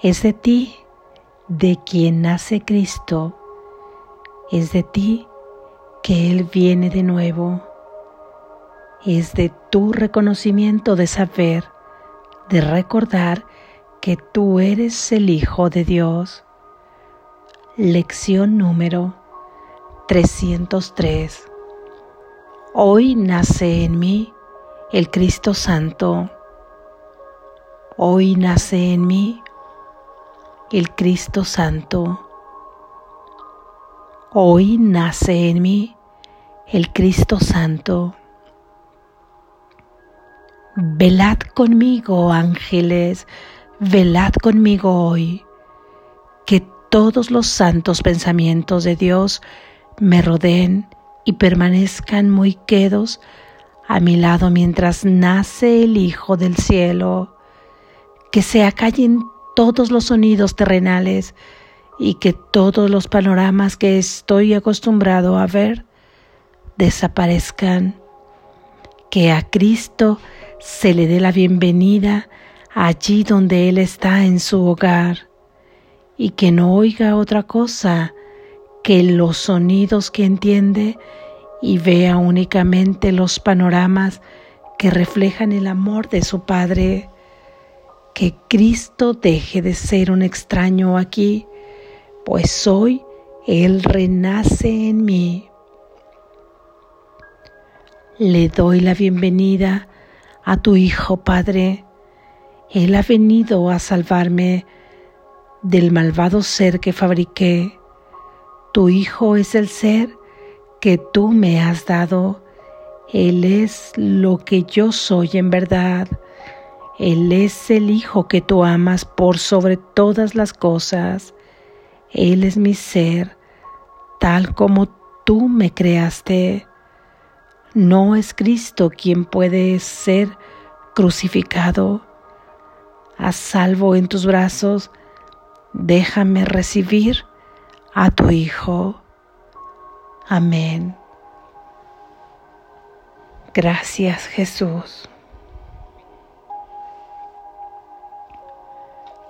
Es de ti de quien nace Cristo. Es de ti que Él viene de nuevo. Es de tu reconocimiento de saber, de recordar que tú eres el Hijo de Dios. Lección número 303. Hoy nace en mí el Cristo Santo. Hoy nace en mí el Cristo Santo. Hoy nace en mí el Cristo Santo. Velad conmigo, ángeles, velad conmigo hoy, que todos los santos pensamientos de Dios me rodeen y permanezcan muy quedos a mi lado mientras nace el Hijo del cielo, que se acallen todos los sonidos terrenales y que todos los panoramas que estoy acostumbrado a ver desaparezcan, que a Cristo se le dé la bienvenida allí donde Él está en su hogar y que no oiga otra cosa que los sonidos que entiende y vea únicamente los panoramas que reflejan el amor de su Padre. Que Cristo deje de ser un extraño aquí, pues hoy Él renace en mí. Le doy la bienvenida a tu Hijo, Padre. Él ha venido a salvarme del malvado ser que fabriqué. Tu Hijo es el ser que tú me has dado. Él es lo que yo soy en verdad. Él es el Hijo que tú amas por sobre todas las cosas. Él es mi ser, tal como tú me creaste. No es Cristo quien puede ser crucificado. A salvo en tus brazos, déjame recibir a tu Hijo. Amén. Gracias Jesús.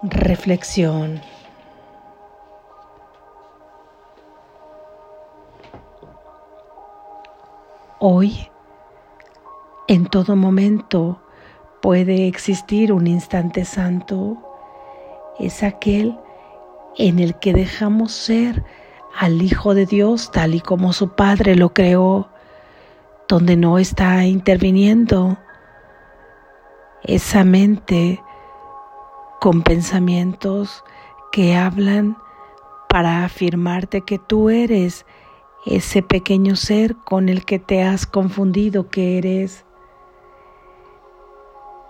Reflexión. Hoy, en todo momento, puede existir un instante santo. Es aquel en el que dejamos ser al Hijo de Dios tal y como su Padre lo creó, donde no está interviniendo esa mente con pensamientos que hablan para afirmarte que tú eres ese pequeño ser con el que te has confundido que eres.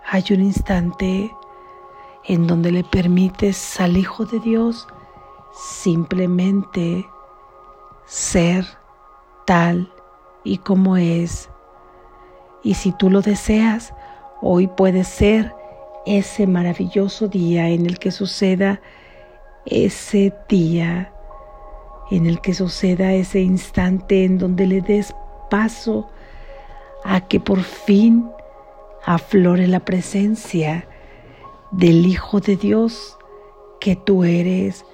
Hay un instante en donde le permites al Hijo de Dios simplemente ser tal y como es. Y si tú lo deseas, hoy puede ser ese maravilloso día en el que suceda ese día en el que suceda ese instante en donde le des paso a que por fin aflore la presencia del Hijo de Dios que tú eres.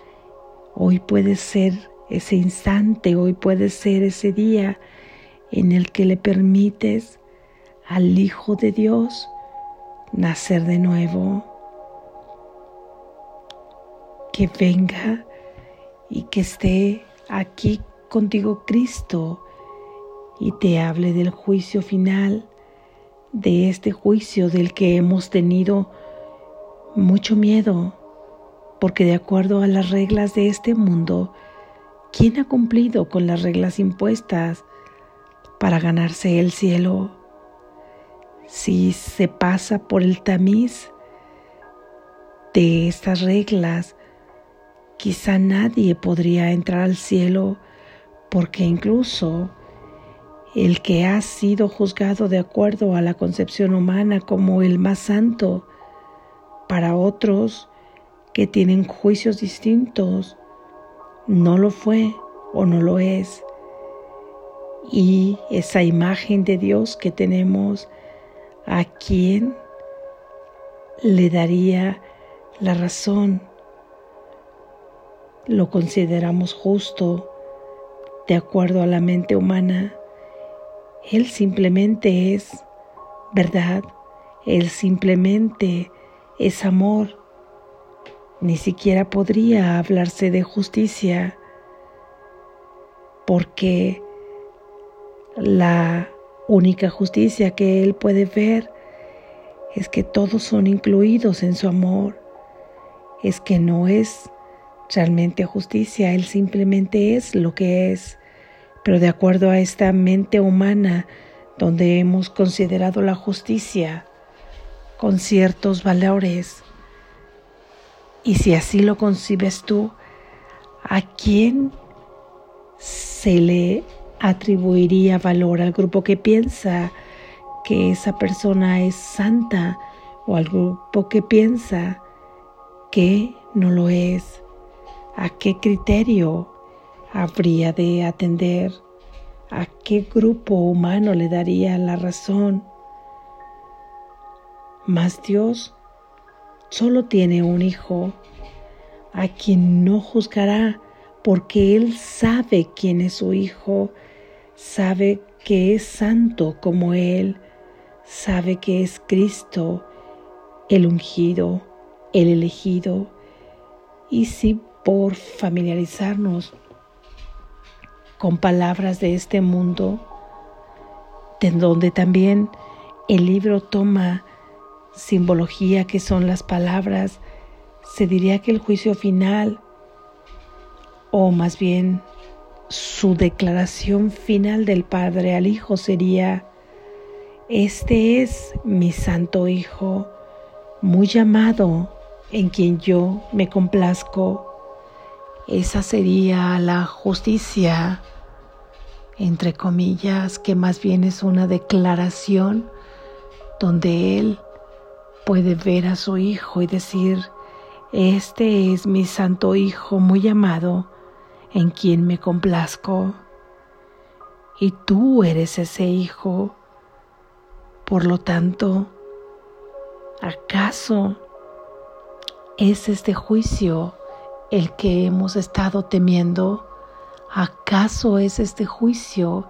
Hoy puede ser ese instante, hoy puede ser ese día en el que le permites al Hijo de Dios nacer de nuevo. Que venga y que esté aquí contigo Cristo y te hable del juicio final, de este juicio del que hemos tenido mucho miedo, porque de acuerdo a las reglas de este mundo, ¿quién ha cumplido con las reglas impuestas para ganarse el cielo? Si se pasa por el tamiz de estas reglas, Quizá nadie podría entrar al cielo porque incluso el que ha sido juzgado de acuerdo a la concepción humana como el más santo, para otros que tienen juicios distintos, no lo fue o no lo es. Y esa imagen de Dios que tenemos, ¿a quién le daría la razón lo consideramos justo de acuerdo a la mente humana. Él simplemente es verdad, Él simplemente es amor. Ni siquiera podría hablarse de justicia porque la única justicia que Él puede ver es que todos son incluidos en su amor, es que no es realmente justicia, Él simplemente es lo que es, pero de acuerdo a esta mente humana donde hemos considerado la justicia con ciertos valores, y si así lo concibes tú, ¿a quién se le atribuiría valor al grupo que piensa que esa persona es santa o al grupo que piensa que no lo es? ¿A qué criterio habría de atender? ¿A qué grupo humano le daría la razón? Mas Dios solo tiene un hijo, a quien no juzgará, porque Él sabe quién es su hijo, sabe que es santo como Él, sabe que es Cristo, el ungido, el elegido, y si por familiarizarnos con palabras de este mundo, de donde también el libro toma simbología que son las palabras, se diría que el juicio final, o más bien su declaración final del Padre al Hijo sería, este es mi Santo Hijo, muy llamado, en quien yo me complazco. Esa sería la justicia, entre comillas, que más bien es una declaración donde Él puede ver a su Hijo y decir, este es mi Santo Hijo muy amado, en quien me complazco. Y tú eres ese Hijo. Por lo tanto, ¿acaso es este juicio el que hemos estado temiendo? ¿Acaso es este juicio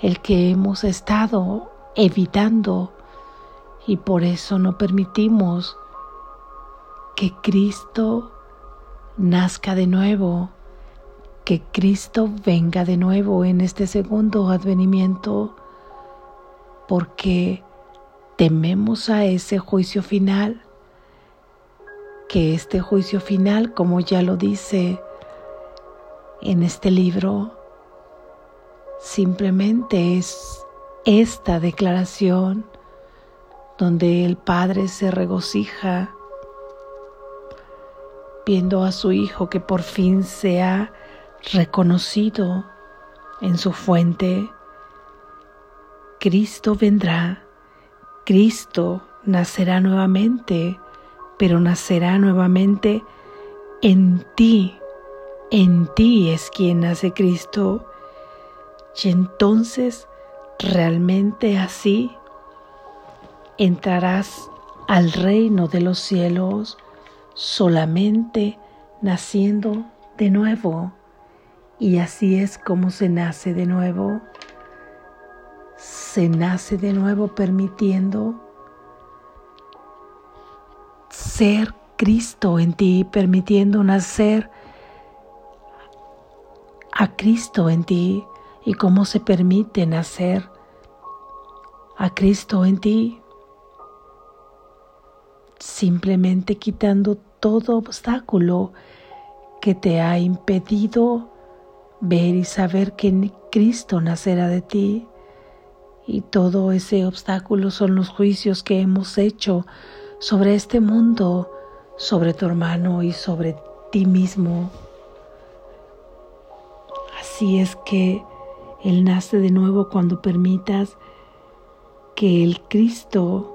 el que hemos estado evitando y por eso no permitimos que Cristo nazca de nuevo, que Cristo venga de nuevo en este segundo advenimiento, porque tememos a ese juicio final que este juicio final, como ya lo dice en este libro, simplemente es esta declaración donde el Padre se regocija viendo a su Hijo que por fin se ha reconocido en su fuente. Cristo vendrá, Cristo nacerá nuevamente pero nacerá nuevamente en ti. En ti es quien nace Cristo. Y entonces realmente así entrarás al reino de los cielos solamente naciendo de nuevo. Y así es como se nace de nuevo. Se nace de nuevo permitiendo ser Cristo en ti, permitiendo nacer a Cristo en ti y cómo se permite nacer a Cristo en ti. Simplemente quitando todo obstáculo que te ha impedido ver y saber que Cristo nacerá de ti. Y todo ese obstáculo son los juicios que hemos hecho sobre este mundo, sobre tu hermano y sobre ti mismo. Así es que Él nace de nuevo cuando permitas que el Cristo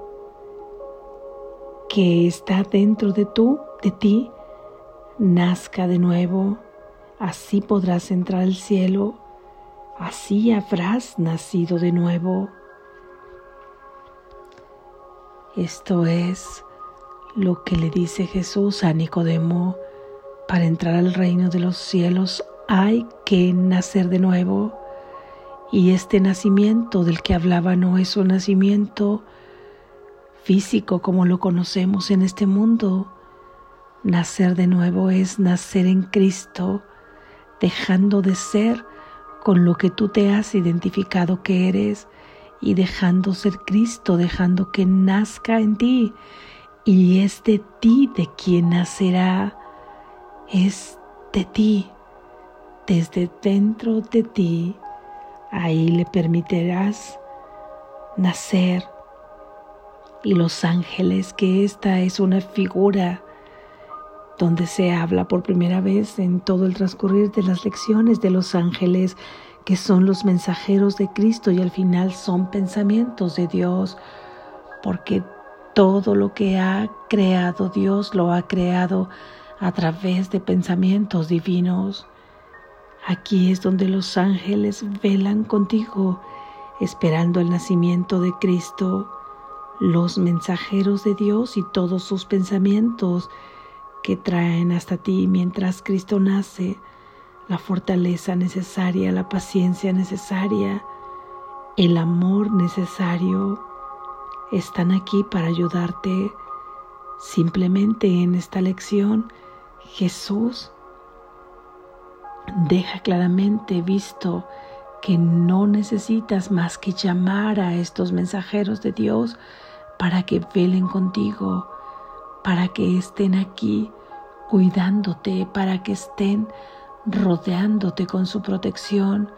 que está dentro de tú, de ti, nazca de nuevo. Así podrás entrar al cielo. Así habrás nacido de nuevo. Esto es lo que le dice Jesús a Nicodemo Para entrar al reino de los cielos hay que nacer de nuevo. Y este nacimiento del que hablaba no es un nacimiento físico como lo conocemos en este mundo. Nacer de nuevo es nacer en Cristo, dejando de ser con lo que tú te has identificado que eres y dejando ser Cristo, dejando que nazca en ti. Y es de ti de quien nacerá, es de ti, desde dentro de ti. Ahí le permitirás nacer. Y los ángeles, que esta es una figura donde se habla por primera vez en todo el transcurrir de las lecciones de los ángeles, que son los mensajeros de Cristo y al final son pensamientos de Dios, porque todo lo que ha creado Dios lo ha creado a través de pensamientos divinos. Aquí es donde los ángeles velan contigo, esperando el nacimiento de Cristo, los mensajeros de Dios y todos sus pensamientos que traen hasta ti mientras Cristo nace, la fortaleza necesaria, la paciencia necesaria, el amor necesario, están aquí para ayudarte. Simplemente en esta lección Jesús deja claramente visto que no necesitas más que llamar a estos mensajeros de Dios para que velen contigo para que estén aquí cuidándote, para que estén rodeándote con su protección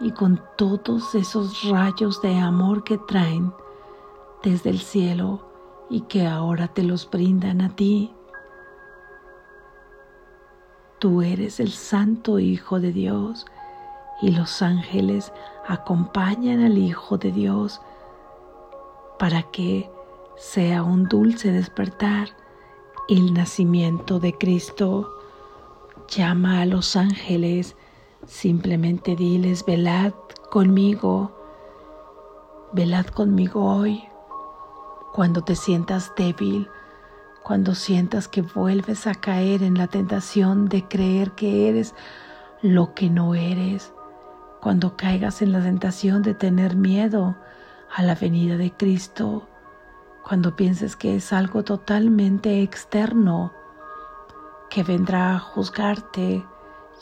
y con todos esos rayos de amor que traen desde el cielo y que ahora te los brindan a ti. Tú eres el Santo Hijo de Dios y los ángeles acompañan al Hijo de Dios para que sea un dulce despertar. El nacimiento de Cristo. Llama a los ángeles, simplemente diles, velad conmigo, velad conmigo hoy, cuando te sientas débil, cuando sientas que vuelves a caer en la tentación de creer que eres lo que no eres, cuando caigas en la tentación de tener miedo a la venida de Cristo, cuando pienses que es algo totalmente externo que vendrá a juzgarte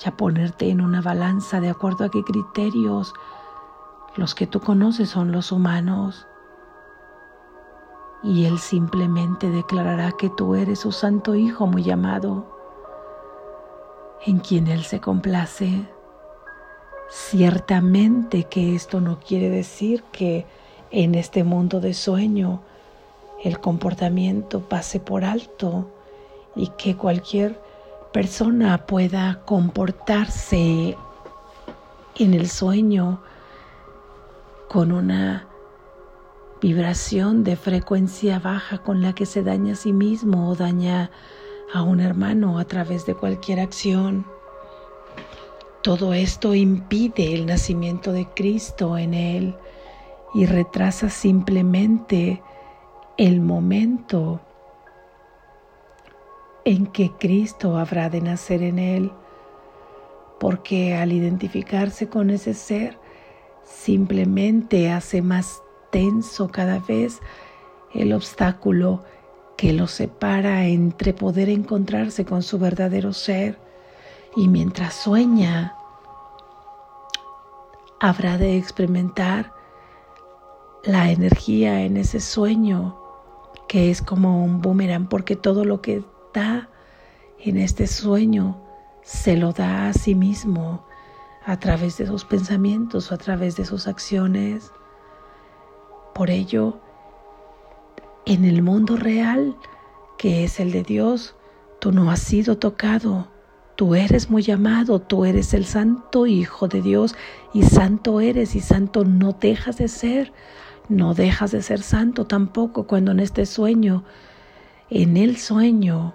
y a ponerte en una balanza de acuerdo a qué criterios los que tú conoces son los humanos. Y Él simplemente declarará que tú eres su santo Hijo muy amado, en quien Él se complace. Ciertamente que esto no quiere decir que en este mundo de sueño el comportamiento pase por alto y que cualquier persona pueda comportarse en el sueño con una vibración de frecuencia baja con la que se daña a sí mismo o daña a un hermano a través de cualquier acción. Todo esto impide el nacimiento de Cristo en él y retrasa simplemente el momento en que Cristo habrá de nacer en él, porque al identificarse con ese ser, simplemente hace más tenso cada vez el obstáculo que lo separa entre poder encontrarse con su verdadero ser. Y mientras sueña, habrá de experimentar la energía en ese sueño que es como un boomerang, porque todo lo que da en este sueño se lo da a sí mismo a través de sus pensamientos o a través de sus acciones. Por ello, en el mundo real, que es el de Dios, tú no has sido tocado, tú eres muy amado, tú eres el santo Hijo de Dios y santo eres y santo no dejas de ser no dejas de ser santo tampoco cuando en este sueño, en el sueño,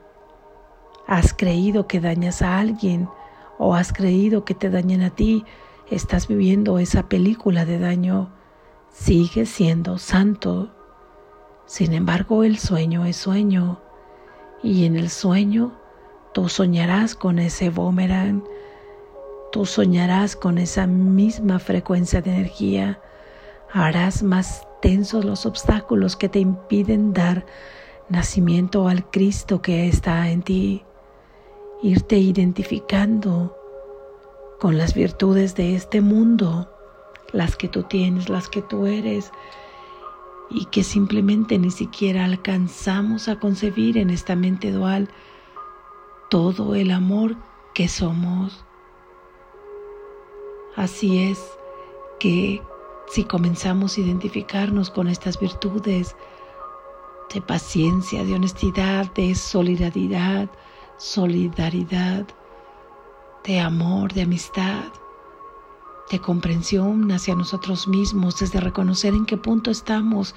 has creído que dañas a alguien o has creído que te dañan a ti, estás viviendo esa película de daño, sigues siendo santo. Sin embargo, el sueño es sueño y en el sueño Tú soñarás con ese boomerang. Tú soñarás con esa misma frecuencia de energía. Harás más tensos los obstáculos que te impiden dar nacimiento al Cristo que está en ti. Irte identificando con las virtudes de este mundo, las que tú tienes, las que tú eres, y que simplemente ni siquiera alcanzamos a concebir en esta mente dual todo el amor que somos. Así es que si comenzamos a identificarnos con estas virtudes de paciencia, de honestidad, de solidaridad, solidaridad, de amor, de amistad, de comprensión hacia nosotros mismos, desde reconocer en qué punto estamos,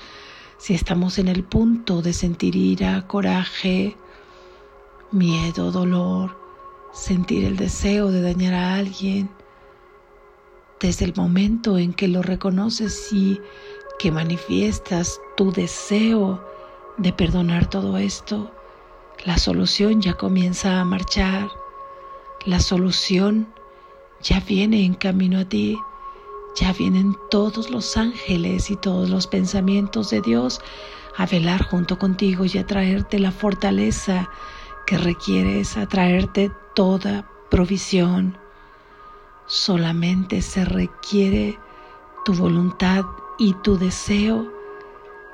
si estamos en el punto de sentir ira, coraje, miedo, dolor, sentir el deseo de dañar a alguien, desde el momento en que lo reconoces y que manifiestas tu deseo de perdonar todo esto, la solución ya comienza a marchar, la solución ya viene en camino a ti, ya vienen todos los ángeles y todos los pensamientos de Dios a velar junto contigo y a traerte la fortaleza que requieres a traerte toda provisión. Solamente se requiere tu voluntad y tu deseo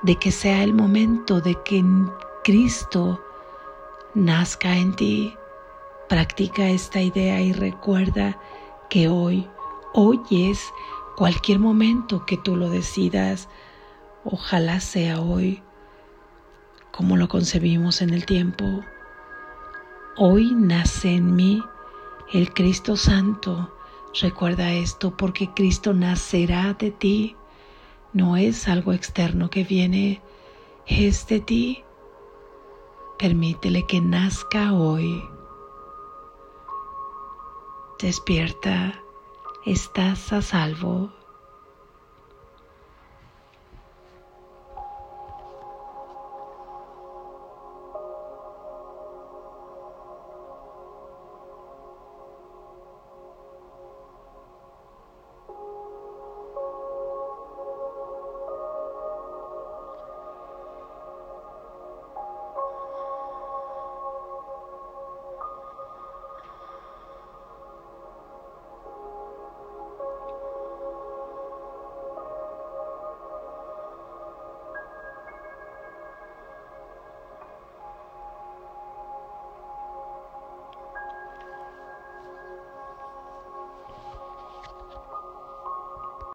de que sea el momento de que Cristo nazca en ti. Practica esta idea y recuerda que hoy, hoy es cualquier momento que tú lo decidas. Ojalá sea hoy como lo concebimos en el tiempo. Hoy nace en mí el Cristo Santo. Recuerda esto porque Cristo nacerá de ti. No es algo externo que viene, es de ti. Permítele que nazca hoy. Despierta, estás a salvo.